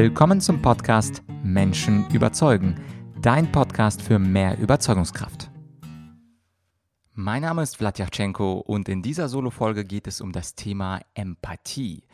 Willkommen zum Podcast Menschen überzeugen, dein Podcast für mehr Überzeugungskraft. Mein Name ist Vladyachenko und in dieser Solo-Folge geht es um das Thema Empathie.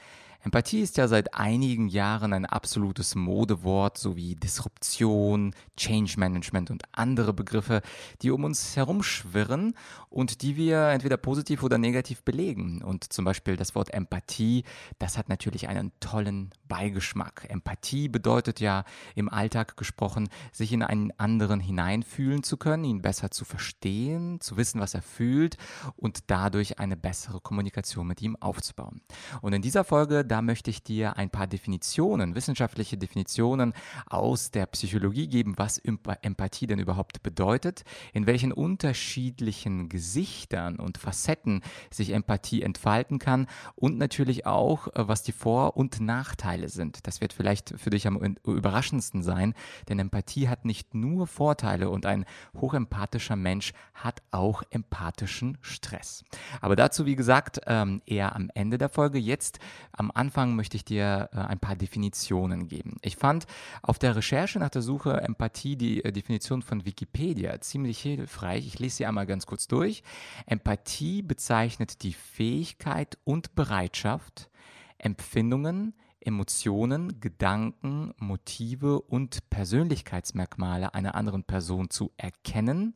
Empathie ist ja seit einigen Jahren ein absolutes Modewort sowie Disruption, Change Management und andere Begriffe, die um uns herumschwirren und die wir entweder positiv oder negativ belegen. Und zum Beispiel das Wort Empathie, das hat natürlich einen tollen Beigeschmack. Empathie bedeutet ja im Alltag gesprochen, sich in einen anderen hineinfühlen zu können, ihn besser zu verstehen, zu wissen, was er fühlt und dadurch eine bessere Kommunikation mit ihm aufzubauen. Und in dieser Folge, da möchte ich dir ein paar Definitionen, wissenschaftliche Definitionen aus der Psychologie geben, was Empathie denn überhaupt bedeutet, in welchen unterschiedlichen Gesichtern und Facetten sich Empathie entfalten kann und natürlich auch, äh, was die Vor- und Nachteile sind. Das wird vielleicht für dich am überraschendsten sein, denn Empathie hat nicht nur Vorteile und ein hochempathischer Mensch hat auch empathischen Stress. Aber dazu, wie gesagt, ähm, eher am Ende der Folge. Jetzt am Anfang Anfang möchte ich dir äh, ein paar Definitionen geben. Ich fand auf der Recherche nach der Suche Empathie die äh, Definition von Wikipedia ziemlich hilfreich. Ich lese sie einmal ganz kurz durch. Empathie bezeichnet die Fähigkeit und Bereitschaft, Empfindungen, Emotionen, Gedanken, Motive und Persönlichkeitsmerkmale einer anderen Person zu erkennen,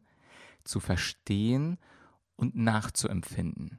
zu verstehen und nachzuempfinden.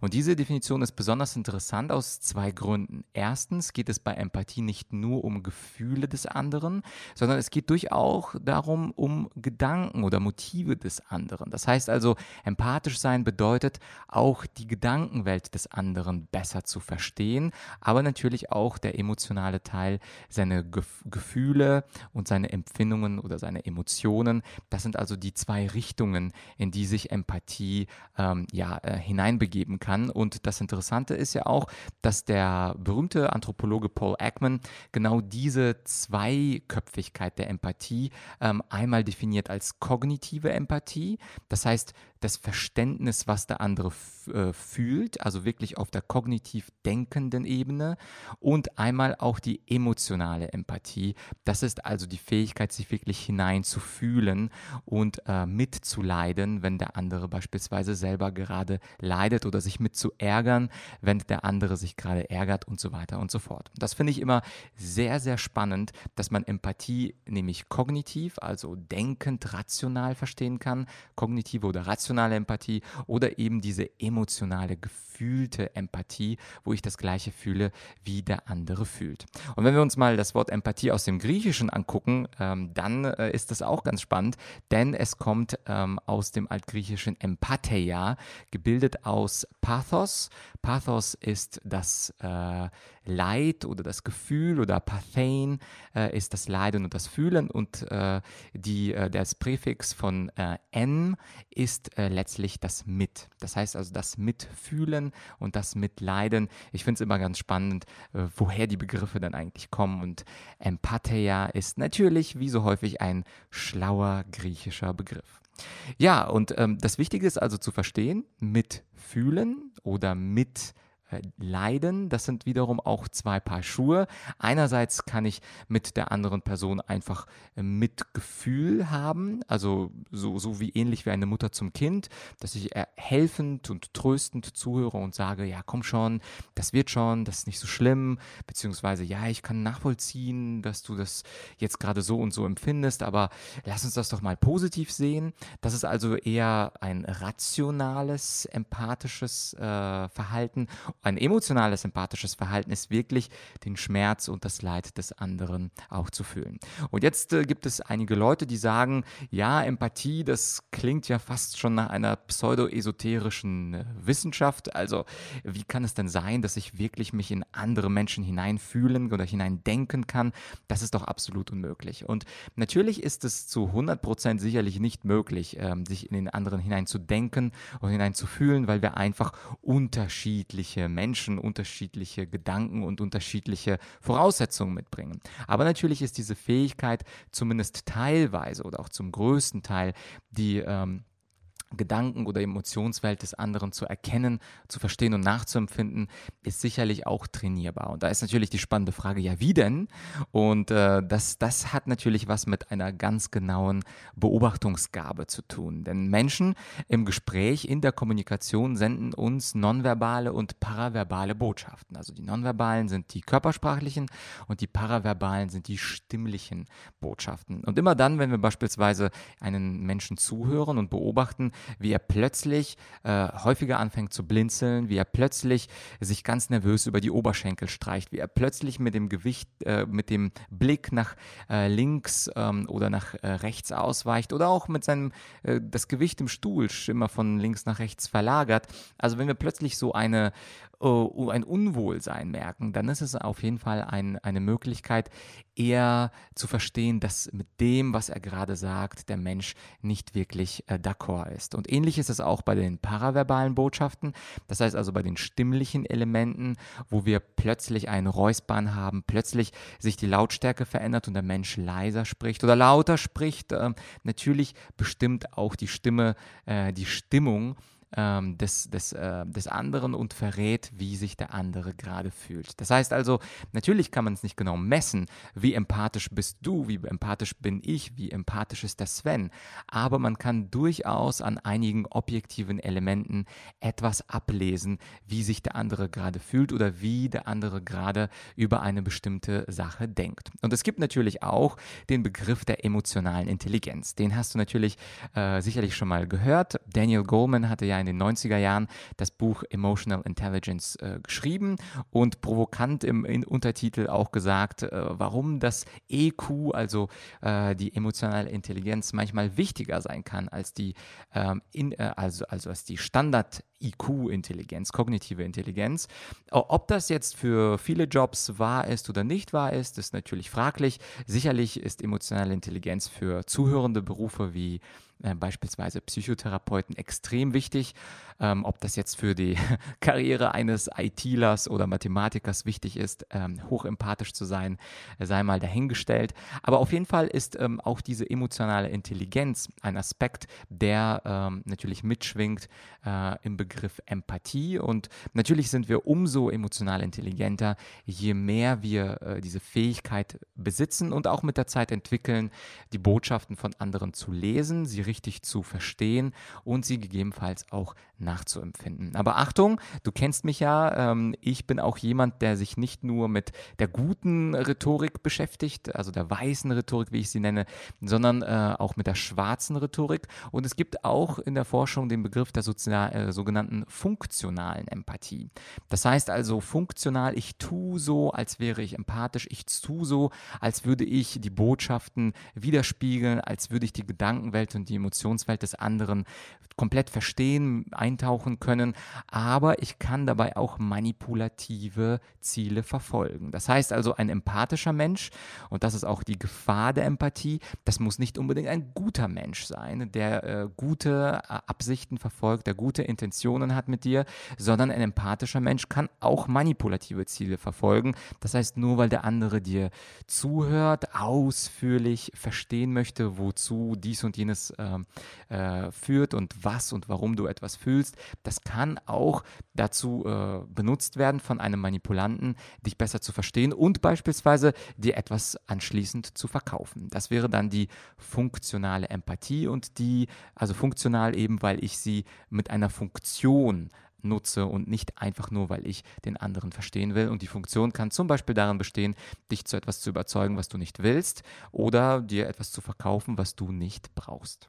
Und diese Definition ist besonders interessant aus zwei Gründen. Erstens geht es bei Empathie nicht nur um Gefühle des anderen, sondern es geht durchaus darum, um Gedanken oder Motive des anderen. Das heißt also, empathisch sein bedeutet auch die Gedankenwelt des anderen besser zu verstehen, aber natürlich auch der emotionale Teil, seine Gef Gefühle und seine Empfindungen oder seine Emotionen. Das sind also die zwei Richtungen, in die sich Empathie ähm, ja, äh, hineinbegibt geben kann. Und das Interessante ist ja auch, dass der berühmte Anthropologe Paul Ekman genau diese Zweiköpfigkeit der Empathie ähm, einmal definiert als kognitive Empathie. Das heißt, das Verständnis, was der andere äh, fühlt, also wirklich auf der kognitiv denkenden Ebene und einmal auch die emotionale Empathie. Das ist also die Fähigkeit, sich wirklich hineinzufühlen und äh, mitzuleiden, wenn der andere beispielsweise selber gerade leidet oder sich mit zu ärgern, wenn der andere sich gerade ärgert und so weiter und so fort. Das finde ich immer sehr, sehr spannend, dass man Empathie nämlich kognitiv, also denkend, rational verstehen kann, kognitive oder rationale rationale Empathie oder eben diese emotionale, gefühlte Empathie, wo ich das gleiche fühle, wie der andere fühlt. Und wenn wir uns mal das Wort Empathie aus dem Griechischen angucken, ähm, dann äh, ist das auch ganz spannend, denn es kommt ähm, aus dem altgriechischen Empatheia, gebildet aus Pathos. Pathos ist das äh, Leid oder das Gefühl oder Pathein äh, ist das Leiden und das Fühlen und äh, die, äh, das Präfix von äh, n ist äh, letztlich das Mit. Das heißt also das Mitfühlen und das Mitleiden. Ich finde es immer ganz spannend, äh, woher die Begriffe dann eigentlich kommen und Empatheia ist natürlich wie so häufig ein schlauer griechischer Begriff. Ja, und ähm, das Wichtige ist also zu verstehen, mitfühlen oder mit äh, leiden. Das sind wiederum auch zwei Paar Schuhe. Einerseits kann ich mit der anderen Person einfach äh, Mitgefühl haben, also so, so wie ähnlich wie eine Mutter zum Kind, dass ich helfend und tröstend zuhöre und sage, ja, komm schon, das wird schon, das ist nicht so schlimm, beziehungsweise, ja, ich kann nachvollziehen, dass du das jetzt gerade so und so empfindest, aber lass uns das doch mal positiv sehen. Das ist also eher ein rationales, empathisches äh, Verhalten ein emotionales, empathisches Verhalten ist wirklich den Schmerz und das Leid des anderen auch zu fühlen. Und jetzt äh, gibt es einige Leute, die sagen, ja, Empathie, das klingt ja fast schon nach einer pseudo-esoterischen äh, Wissenschaft. Also wie kann es denn sein, dass ich wirklich mich in andere Menschen hineinfühlen oder hineindenken kann? Das ist doch absolut unmöglich. Und natürlich ist es zu 100 Prozent sicherlich nicht möglich, ähm, sich in den anderen hineinzudenken und hineinzufühlen, weil wir einfach unterschiedliche Menschen unterschiedliche Gedanken und unterschiedliche Voraussetzungen mitbringen. Aber natürlich ist diese Fähigkeit zumindest teilweise oder auch zum größten Teil die ähm, Gedanken- oder Emotionswelt des anderen zu erkennen, zu verstehen und nachzuempfinden, ist sicherlich auch trainierbar. Und da ist natürlich die spannende Frage, ja, wie denn? Und äh, das, das hat natürlich was mit einer ganz genauen Beobachtungsgabe zu tun. Denn Menschen im Gespräch, in der Kommunikation senden uns nonverbale und paraverbale Botschaften. Also die nonverbalen sind die körpersprachlichen und die paraverbalen sind die stimmlichen Botschaften. Und immer dann, wenn wir beispielsweise einen Menschen zuhören und beobachten, wie er plötzlich äh, häufiger anfängt zu blinzeln, wie er plötzlich sich ganz nervös über die Oberschenkel streicht, wie er plötzlich mit dem Gewicht, äh, mit dem Blick nach äh, links ähm, oder nach äh, rechts ausweicht oder auch mit seinem, äh, das Gewicht im Stuhl immer von links nach rechts verlagert. Also wenn wir plötzlich so eine uh, ein Unwohlsein merken, dann ist es auf jeden Fall ein, eine Möglichkeit, eher zu verstehen, dass mit dem, was er gerade sagt, der Mensch nicht wirklich äh, d'accord ist. Und ähnlich ist es auch bei den paraverbalen Botschaften, das heißt also bei den stimmlichen Elementen, wo wir plötzlich einen Räuspern haben, plötzlich sich die Lautstärke verändert und der Mensch leiser spricht oder lauter spricht. Äh, natürlich bestimmt auch die Stimme, äh, die Stimmung ähm, des, des, äh, des anderen und verrät, wie sich der andere gerade fühlt. Das heißt also, natürlich kann man es nicht genau messen, wie empathisch bist du, wie empathisch bin ich, wie empathisch ist der Sven, aber man kann durchaus an einigen objektiven Elementen etwas ablesen, wie sich der andere gerade fühlt oder wie der andere gerade über eine bestimmte Sache denkt. Und es gibt natürlich auch den Begriff der emotionalen Intelligenz. Den hast du natürlich äh, sicherlich schon mal gehört. Daniel Goleman hatte ja in den 90er Jahren das Buch Emotional Intelligence äh, geschrieben und provokant im Untertitel auch gesagt, äh, warum das EQ, also äh, die emotionale Intelligenz, manchmal wichtiger sein kann als die, ähm, in, äh, also, also als die Standard- IQ-Intelligenz, kognitive Intelligenz. Ob das jetzt für viele Jobs wahr ist oder nicht wahr ist, ist natürlich fraglich. Sicherlich ist emotionale Intelligenz für zuhörende Berufe wie äh, beispielsweise Psychotherapeuten extrem wichtig. Ähm, ob das jetzt für die Karriere eines ITlers oder Mathematikers wichtig ist, ähm, hochempathisch zu sein, sei mal dahingestellt. Aber auf jeden Fall ist ähm, auch diese emotionale Intelligenz ein Aspekt, der ähm, natürlich mitschwingt äh, im Begriff Empathie. Und natürlich sind wir umso emotional intelligenter, je mehr wir äh, diese Fähigkeit besitzen und auch mit der Zeit entwickeln, die Botschaften von anderen zu lesen, sie richtig zu verstehen und sie gegebenenfalls auch nachzuempfinden. Aber Achtung, du kennst mich ja, ähm, ich bin auch jemand, der sich nicht nur mit der guten Rhetorik beschäftigt, also der weißen Rhetorik, wie ich sie nenne, sondern äh, auch mit der schwarzen Rhetorik. Und es gibt auch in der Forschung den Begriff der sozial, äh, sogenannten funktionalen Empathie. Das heißt also funktional, ich tue so, als wäre ich empathisch, ich tue so, als würde ich die Botschaften widerspiegeln, als würde ich die Gedankenwelt und die Emotionswelt des anderen komplett verstehen, eintauchen können, aber ich kann dabei auch manipulative Ziele verfolgen. Das heißt also, ein empathischer Mensch, und das ist auch die Gefahr der Empathie, das muss nicht unbedingt ein guter Mensch sein, der äh, gute äh, Absichten verfolgt, der gute Intentionen hat mit dir, sondern ein empathischer Mensch kann auch manipulative Ziele verfolgen. Das heißt, nur weil der andere dir zuhört, ausführlich verstehen möchte, wozu dies und jenes äh, äh, führt und was und warum du etwas fühlst. Das kann auch dazu äh, benutzt werden von einem Manipulanten, dich besser zu verstehen und beispielsweise dir etwas anschließend zu verkaufen. Das wäre dann die funktionale Empathie und die, also funktional eben, weil ich sie mit einer Funktion nutze und nicht einfach nur, weil ich den anderen verstehen will. Und die Funktion kann zum Beispiel darin bestehen, dich zu etwas zu überzeugen, was du nicht willst, oder dir etwas zu verkaufen, was du nicht brauchst.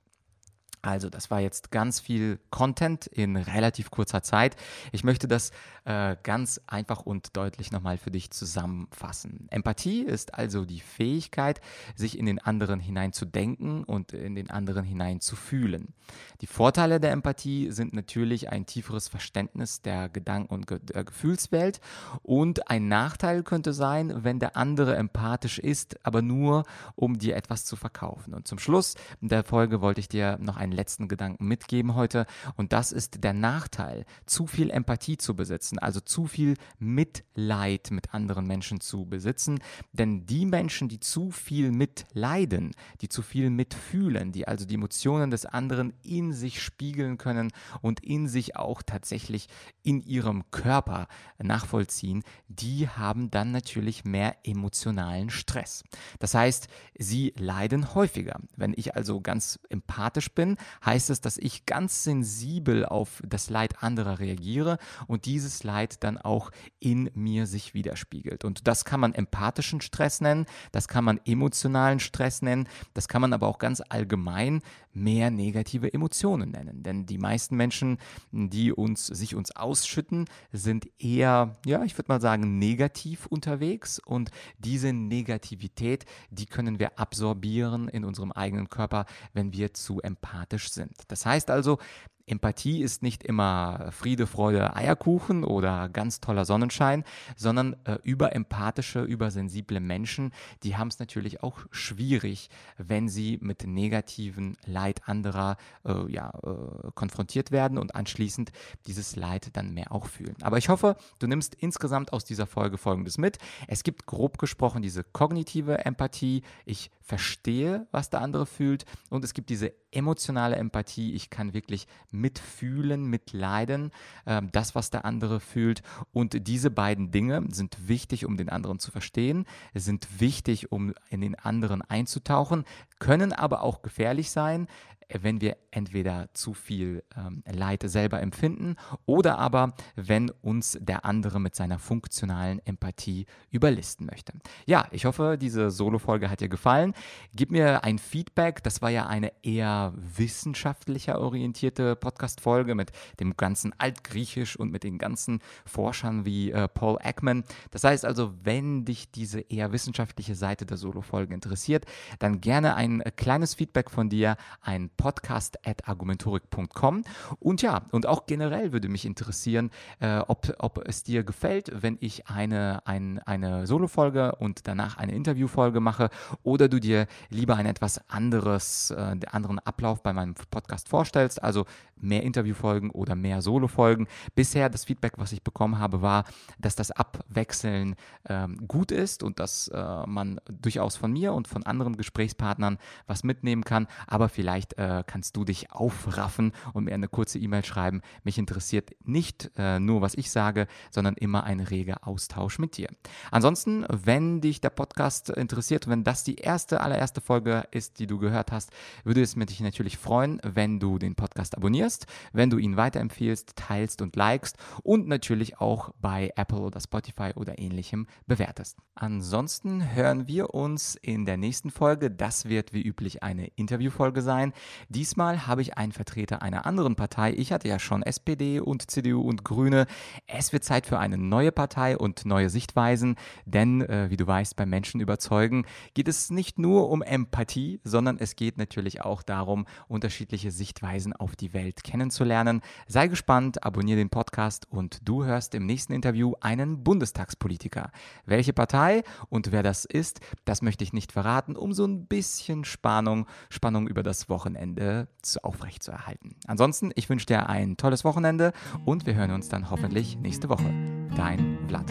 Also, das war jetzt ganz viel Content in relativ kurzer Zeit. Ich möchte das äh, ganz einfach und deutlich nochmal für dich zusammenfassen. Empathie ist also die Fähigkeit, sich in den anderen hineinzudenken und in den anderen hineinzufühlen. Die Vorteile der Empathie sind natürlich ein tieferes Verständnis der Gedanken- und Ge der Gefühlswelt und ein Nachteil könnte sein, wenn der andere empathisch ist, aber nur um dir etwas zu verkaufen. Und zum Schluss der Folge wollte ich dir noch ein einen letzten Gedanken mitgeben heute. Und das ist der Nachteil, zu viel Empathie zu besitzen, also zu viel Mitleid mit anderen Menschen zu besitzen. Denn die Menschen, die zu viel mitleiden, die zu viel mitfühlen, die also die Emotionen des anderen in sich spiegeln können und in sich auch tatsächlich in ihrem Körper nachvollziehen, die haben dann natürlich mehr emotionalen Stress. Das heißt, sie leiden häufiger. Wenn ich also ganz empathisch bin, heißt es, dass ich ganz sensibel auf das Leid anderer reagiere und dieses Leid dann auch in mir sich widerspiegelt. Und das kann man empathischen Stress nennen, das kann man emotionalen Stress nennen, das kann man aber auch ganz allgemein mehr negative Emotionen nennen. Denn die meisten Menschen, die uns, sich uns ausschütten, sind eher, ja, ich würde mal sagen, negativ unterwegs und diese Negativität, die können wir absorbieren in unserem eigenen Körper, wenn wir zu empathisch sind. Das heißt also, Empathie ist nicht immer Friede, Freude, Eierkuchen oder ganz toller Sonnenschein, sondern äh, überempathische, übersensible Menschen, die haben es natürlich auch schwierig, wenn sie mit negativen Leid anderer äh, ja, äh, konfrontiert werden und anschließend dieses Leid dann mehr auch fühlen. Aber ich hoffe, du nimmst insgesamt aus dieser Folge Folgendes mit. Es gibt grob gesprochen diese kognitive Empathie. Ich verstehe, was der andere fühlt und es gibt diese emotionale Empathie. Ich kann wirklich mitfühlen, mitleiden, äh, das, was der andere fühlt. Und diese beiden Dinge sind wichtig, um den anderen zu verstehen, sind wichtig, um in den anderen einzutauchen, können aber auch gefährlich sein, wenn wir entweder zu viel ähm, Leid selber empfinden oder aber wenn uns der andere mit seiner funktionalen Empathie überlisten möchte. Ja, ich hoffe, diese Solo-Folge hat dir gefallen. Gib mir ein Feedback. Das war ja eine eher wissenschaftlicher orientierte Podcast-Folge mit dem ganzen Altgriechisch und mit den ganzen Forschern wie äh, Paul Ekman. Das heißt also, wenn dich diese eher wissenschaftliche Seite der Solo-Folge interessiert, dann gerne ein äh, kleines Feedback von dir, ein podcast.argumentorik.com. Und ja, und auch generell würde mich interessieren, äh, ob, ob es dir gefällt, wenn ich eine, ein, eine Solo-Folge und danach eine Interview-Folge mache oder du dir lieber ein etwas anderes, äh, anderen Ablauf bei meinem Podcast vorstellst, also mehr Interviewfolgen oder mehr Solo-Folgen. Bisher das Feedback, was ich bekommen habe, war, dass das Abwechseln ähm, gut ist und dass äh, man durchaus von mir und von anderen Gesprächspartnern was mitnehmen kann, aber vielleicht äh, äh, kannst du dich aufraffen und mir eine kurze E-Mail schreiben. Mich interessiert nicht äh, nur, was ich sage, sondern immer ein reger Austausch mit dir. Ansonsten, wenn dich der Podcast interessiert, wenn das die erste, allererste Folge ist, die du gehört hast, würde es mich natürlich freuen, wenn du den Podcast abonnierst, wenn du ihn weiterempfiehlst, teilst und likest und natürlich auch bei Apple oder Spotify oder ähnlichem bewertest. Ansonsten hören wir uns in der nächsten Folge. Das wird wie üblich eine Interviewfolge sein. Diesmal habe ich einen Vertreter einer anderen Partei. Ich hatte ja schon SPD und CDU und Grüne. Es wird Zeit für eine neue Partei und neue Sichtweisen, denn äh, wie du weißt, beim Menschen überzeugen geht es nicht nur um Empathie, sondern es geht natürlich auch darum, unterschiedliche Sichtweisen auf die Welt kennenzulernen. Sei gespannt, abonniere den Podcast und du hörst im nächsten Interview einen Bundestagspolitiker. Welche Partei und wer das ist, das möchte ich nicht verraten, um so ein bisschen Spannung, Spannung über das Wochenende Wochenende aufrechtzuerhalten. Ansonsten, ich wünsche dir ein tolles Wochenende und wir hören uns dann hoffentlich nächste Woche. Dein Vlad.